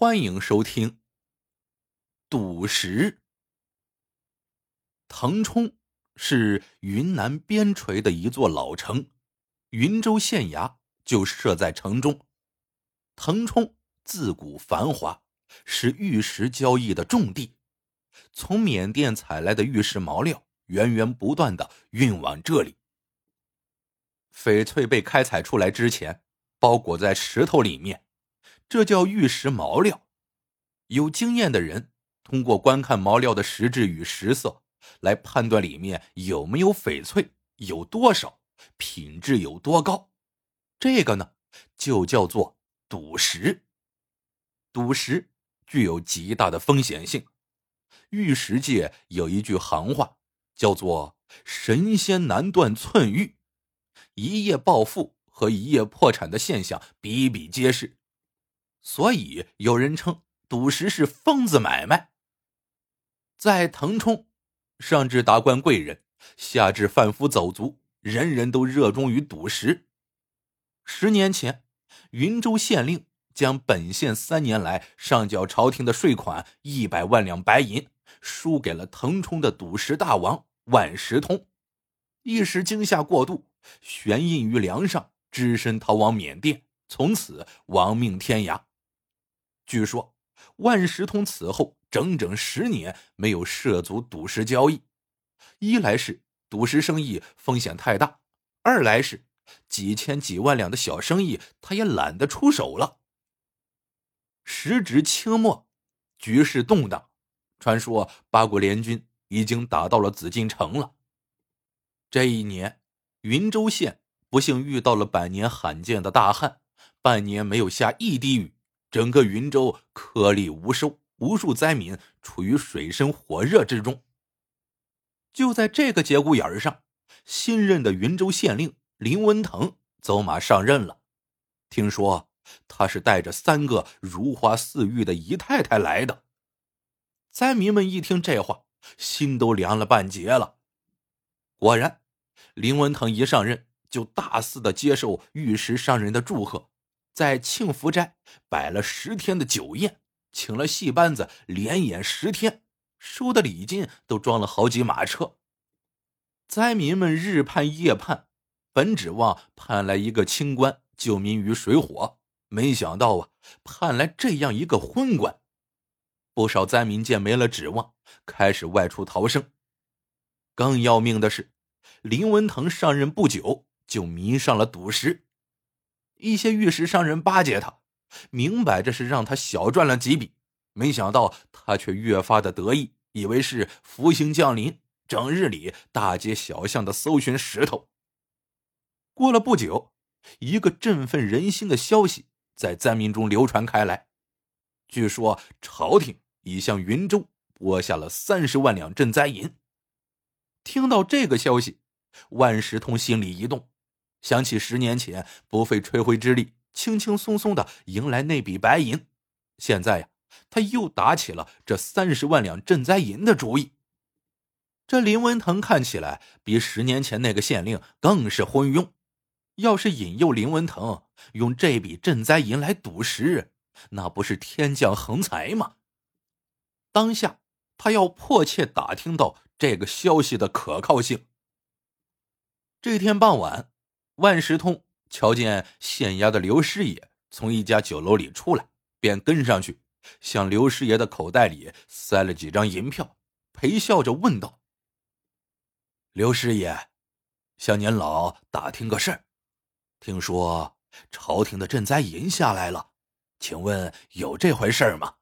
欢迎收听。赌石。腾冲是云南边陲的一座老城，云州县衙就设在城中。腾冲自古繁华，是玉石交易的重地，从缅甸采来的玉石毛料源源不断的运往这里。翡翠被开采出来之前，包裹在石头里面。这叫玉石毛料。有经验的人通过观看毛料的实质与实色，来判断里面有没有翡翠，有多少，品质有多高。这个呢，就叫做赌石。赌石具有极大的风险性。玉石界有一句行话，叫做“神仙难断寸玉”，一夜暴富和一夜破产的现象比比皆是。所以有人称赌石是疯子买卖。在腾冲，上至达官贵人，下至贩夫走卒，人人都热衷于赌石。十年前，云州县令将本县三年来上缴朝廷的税款一百万两白银输给了腾冲的赌石大王万石通，一时惊吓过度，悬印于梁上，只身逃往缅甸，从此亡命天涯。据说，万石通此后整整十年没有涉足赌石交易。一来是赌石生意风险太大，二来是几千几万两的小生意他也懒得出手了。时值清末，局势动荡，传说八国联军已经打到了紫禁城了。这一年，云州县不幸遇到了百年罕见的大旱，半年没有下一滴雨。整个云州颗粒无收，无数灾民处于水深火热之中。就在这个节骨眼上，新任的云州县令林文腾走马上任了。听说他是带着三个如花似玉的姨太太来的。灾民们一听这话，心都凉了半截了。果然，林文腾一上任就大肆的接受玉石商人的祝贺。在庆福斋摆了十天的酒宴，请了戏班子连演十天，收的礼金都装了好几马车。灾民们日盼夜盼，本指望盼来一个清官救民于水火，没想到啊，盼来这样一个昏官。不少灾民见没了指望，开始外出逃生。更要命的是，林文腾上任不久就迷上了赌石。一些玉石商人巴结他，明摆着是让他小赚了几笔，没想到他却越发的得意，以为是福星降临，整日里大街小巷的搜寻石头。过了不久，一个振奋人心的消息在灾民中流传开来，据说朝廷已向云州拨下了三十万两赈灾银。听到这个消息，万石通心里一动。想起十年前不费吹灰之力，轻轻松松的迎来那笔白银，现在呀，他又打起了这三十万两赈灾银的主意。这林文腾看起来比十年前那个县令更是昏庸，要是引诱林文腾用这笔赈灾银来赌石，那不是天降横财吗？当下他要迫切打听到这个消息的可靠性。这天傍晚。万石通瞧见县衙的刘师爷从一家酒楼里出来，便跟上去，向刘师爷的口袋里塞了几张银票，陪笑着问道：“刘师爷，向您老打听个事儿，听说朝廷的赈灾银下来了，请问有这回事吗？”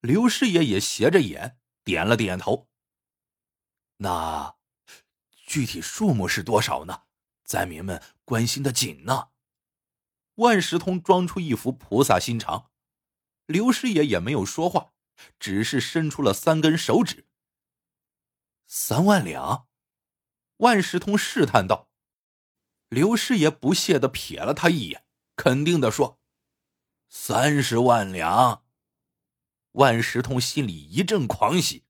刘师爷也斜着眼点了点头。那具体数目是多少呢？灾民们关心的紧呢。万石通装出一副菩萨心肠，刘师爷也没有说话，只是伸出了三根手指。三万两，万石通试探道。刘师爷不屑的瞥了他一眼，肯定的说：“三十万两。”万石通心里一阵狂喜。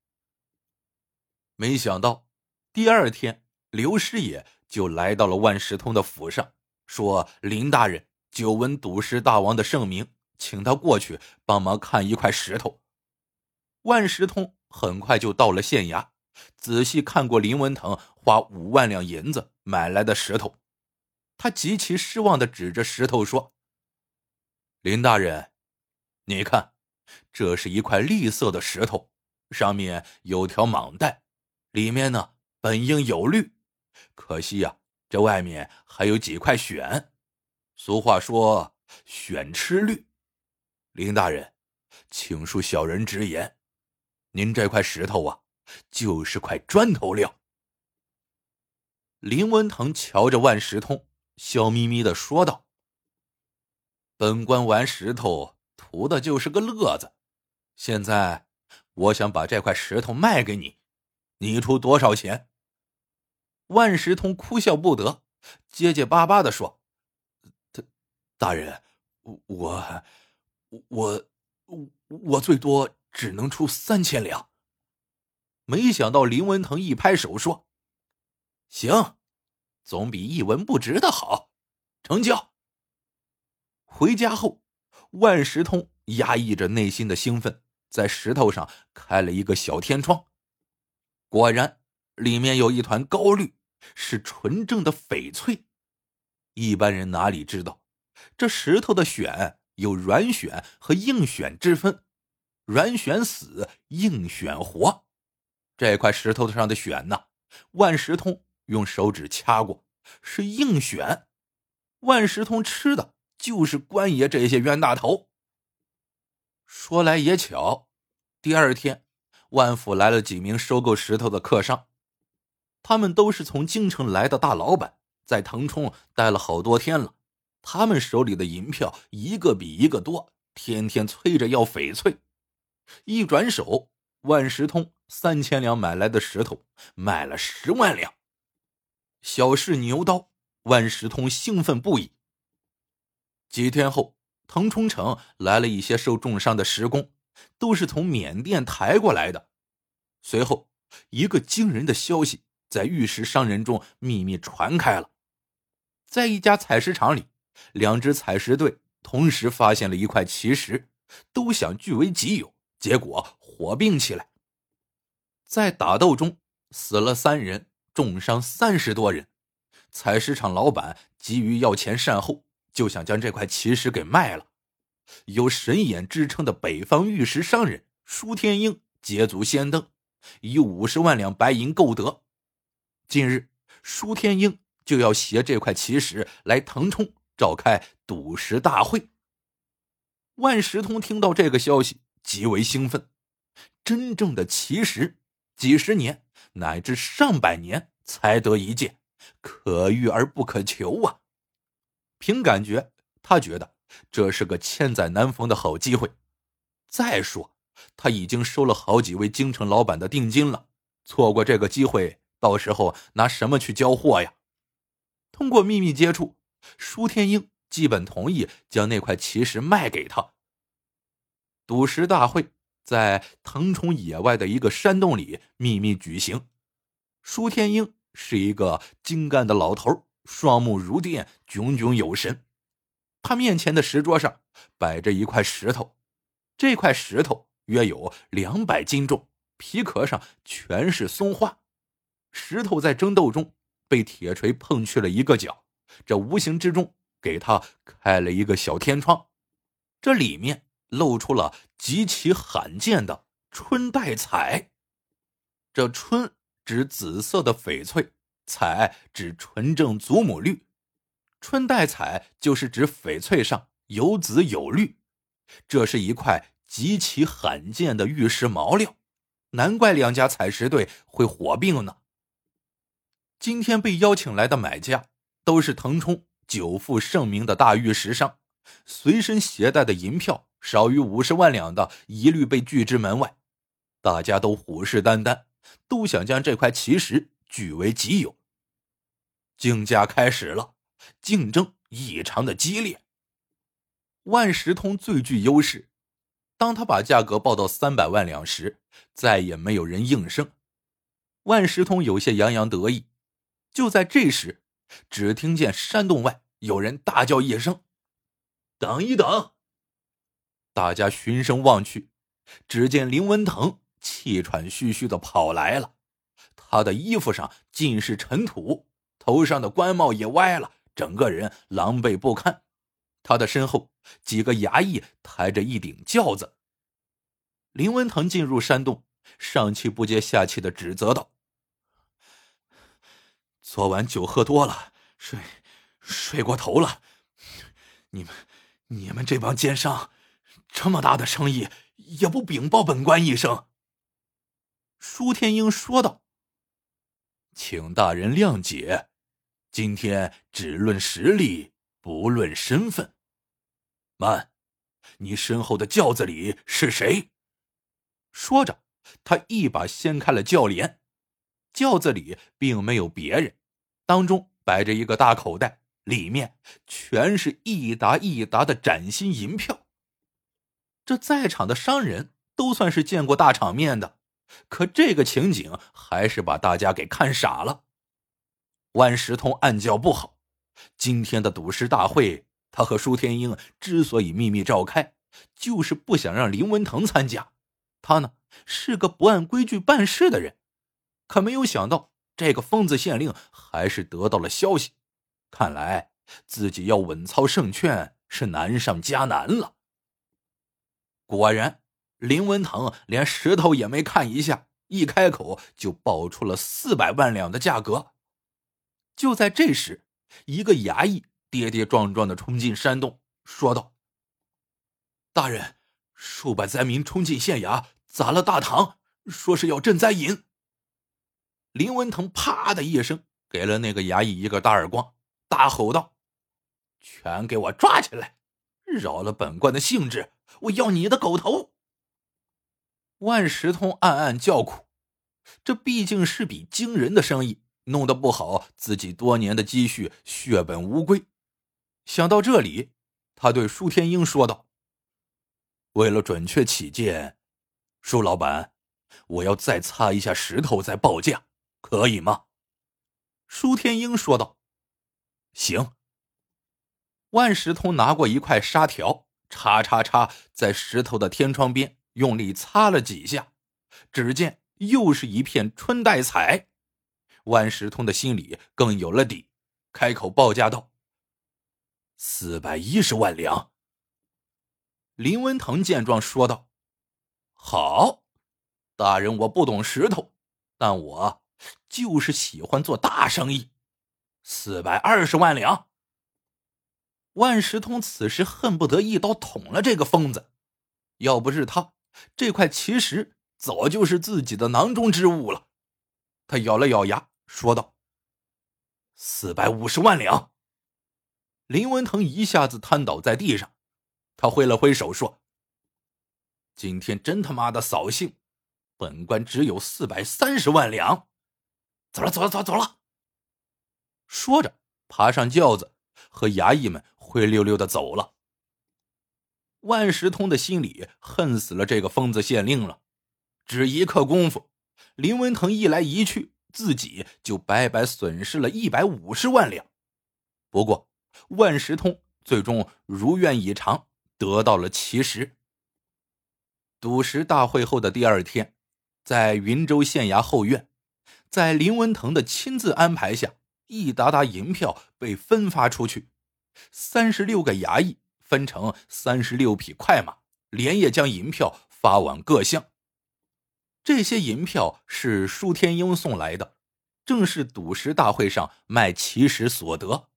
没想到第二天，刘师爷。就来到了万石通的府上，说：“林大人久闻赌石大王的盛名，请他过去帮忙看一块石头。万石通很快就到了县衙，仔细看过林文腾花五万两银子买来的石头，他极其失望的指着石头说：“林大人，你看，这是一块绿色的石头，上面有条蟒带，里面呢本应有绿，可惜呀，这外面还有几块癣。俗话说，癣吃绿。林大人，请恕小人直言。”您这块石头啊，就是块砖头料。林文腾瞧着万石通，笑眯眯的说道：“本官玩石头图的就是个乐子，现在我想把这块石头卖给你，你出多少钱？”万石通哭笑不得，结结巴巴的说：“大大人，我我我我最多。”只能出三千两。没想到林文腾一拍手说：“行，总比一文不值的好，成交。”回家后，万石通压抑着内心的兴奋，在石头上开了一个小天窗。果然，里面有一团高绿，是纯正的翡翠。一般人哪里知道，这石头的选有软选和硬选之分。软选死，硬选活。这块石头上的选呢，万石通用手指掐过，是硬选。万石通吃的就是关爷这些冤大头。说来也巧，第二天，万府来了几名收购石头的客商，他们都是从京城来的大老板，在腾冲待了好多天了。他们手里的银票一个比一个多，天天催着要翡翠。一转手，万石通三千两买来的石头卖了十万两，小试牛刀。万石通兴奋不已。几天后，腾冲城来了一些受重伤的石工，都是从缅甸抬过来的。随后，一个惊人的消息在玉石商人中秘密传开了：在一家采石场里，两支采石队同时发现了一块奇石，都想据为己有。结果火并起来，在打斗中死了三人，重伤三十多人。采石场老板急于要钱善后，就想将这块奇石给卖了。有神眼之称的北方玉石商人舒天英捷足先登，以五十万两白银购得。近日，舒天英就要携这块奇石来腾冲召开赌石大会。万石通听到这个消息。极为兴奋，真正的奇石，几十年乃至上百年才得一见，可遇而不可求啊！凭感觉，他觉得这是个千载难逢的好机会。再说，他已经收了好几位京城老板的定金了，错过这个机会，到时候拿什么去交货呀？通过秘密接触，舒天英基本同意将那块奇石卖给他。赌石大会在腾冲野外的一个山洞里秘密举行。舒天英是一个精干的老头，双目如电，炯炯有神。他面前的石桌上摆着一块石头，这块石头约有两百斤重，皮壳上全是松花。石头在争斗中被铁锤碰去了一个角，这无形之中给他开了一个小天窗，这里面。露出了极其罕见的春带彩。这春指紫色的翡翠，彩指纯正祖母绿。春带彩就是指翡翠上有紫有绿。这是一块极其罕见的玉石毛料，难怪两家采石队会火并呢。今天被邀请来的买家都是腾冲久负盛名的大玉石商，随身携带的银票。少于五十万两的，一律被拒之门外。大家都虎视眈眈，都想将这块奇石据为己有。竞价开始了，竞争异常的激烈。万石通最具优势，当他把价格报到三百万两时，再也没有人应声。万石通有些洋洋得意。就在这时，只听见山洞外有人大叫一声：“等一等！”大家循声望去，只见林文腾气喘吁吁的跑来了，他的衣服上尽是尘土，头上的官帽也歪了，整个人狼狈不堪。他的身后几个衙役抬着一顶轿子。林文腾进入山洞，上气不接下气的指责道：“昨晚酒喝多了，睡睡过头了。你们，你们这帮奸商，这么大的生意也不禀报本官一声。”舒天英说道：“请大人谅解，今天只论实力，不论身份。慢，你身后的轿子里是谁？”说着，他一把掀开了轿帘，轿子里并没有别人，当中摆着一个大口袋，里面全是一沓一沓的崭新银票。这在场的商人都算是见过大场面的，可这个情景还是把大家给看傻了。万石通暗叫不好，今天的赌石大会，他和舒天英之所以秘密召开，就是不想让林文腾参加。他呢是个不按规矩办事的人，可没有想到这个疯子县令还是得到了消息，看来自己要稳操胜券是难上加难了。果然，林文腾连石头也没看一下，一开口就报出了四百万两的价格。就在这时，一个衙役跌跌撞撞的冲进山洞，说道：“大人，数百灾民冲进县衙。”砸了大堂，说是要赈灾银。林文腾啪的一声给了那个衙役一个大耳光，大吼道：“全给我抓起来！扰了本官的兴致，我要你的狗头！”万石通暗暗叫苦，这毕竟是笔惊人的生意，弄得不好，自己多年的积蓄血本无归。想到这里，他对舒天英说道：“为了准确起见。”舒老板，我要再擦一下石头再报价，可以吗？舒天英说道：“行。”万石通拿过一块砂条，叉叉叉，在石头的天窗边用力擦了几下，只见又是一片春带彩。万石通的心里更有了底，开口报价道：“四百一十万两。”林文腾见状说道。好，大人，我不懂石头，但我就是喜欢做大生意。四百二十万两。万石通此时恨不得一刀捅了这个疯子，要不是他，这块奇石早就是自己的囊中之物了。他咬了咬牙，说道：“四百五十万两。”林文腾一下子瘫倒在地上，他挥了挥手说。今天真他妈的扫兴，本官只有四百三十万两，走了，走了，走走了。说着，爬上轿子，和衙役们灰溜溜的走了。万石通的心里恨死了这个疯子县令了。只一刻功夫，林文腾一来一去，自己就白白损失了一百五十万两。不过，万石通最终如愿以偿，得到了奇石。赌石大会后的第二天，在云州县衙后院，在林文腾的亲自安排下，一沓沓银票被分发出去。三十六个衙役分成三十六匹快马，连夜将银票发往各乡。这些银票是舒天英送来的，正是赌石大会上卖奇石所得。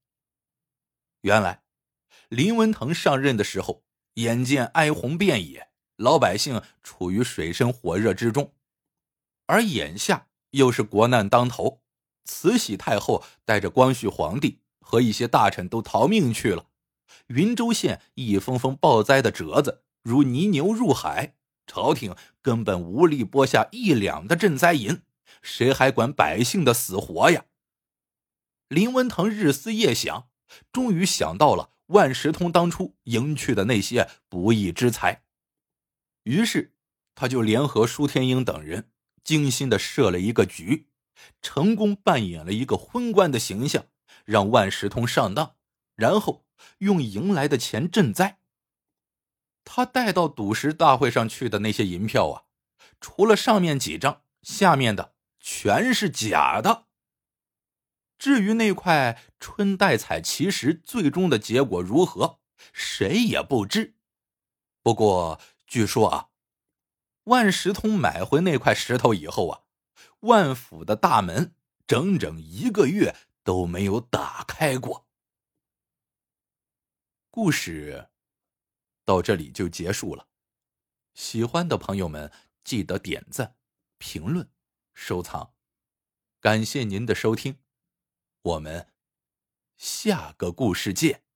原来，林文腾上任的时候，眼见哀鸿遍野。老百姓处于水深火热之中，而眼下又是国难当头，慈禧太后带着光绪皇帝和一些大臣都逃命去了，云州县一封封报灾的折子如泥牛入海，朝廷根本无力拨下一两的赈灾银，谁还管百姓的死活呀？林文腾日思夜想，终于想到了万石通当初迎去的那些不义之财。于是，他就联合舒天英等人，精心的设了一个局，成功扮演了一个昏官的形象，让万石通上当，然后用赢来的钱赈灾。他带到赌石大会上去的那些银票啊，除了上面几张，下面的全是假的。至于那块春带彩奇石最终的结果如何，谁也不知。不过据说啊，万石通买回那块石头以后啊，万府的大门整整一个月都没有打开过。故事。到这里就结束了，喜欢的朋友们记得点赞、评论、收藏，感谢您的收听，我们下个故事见。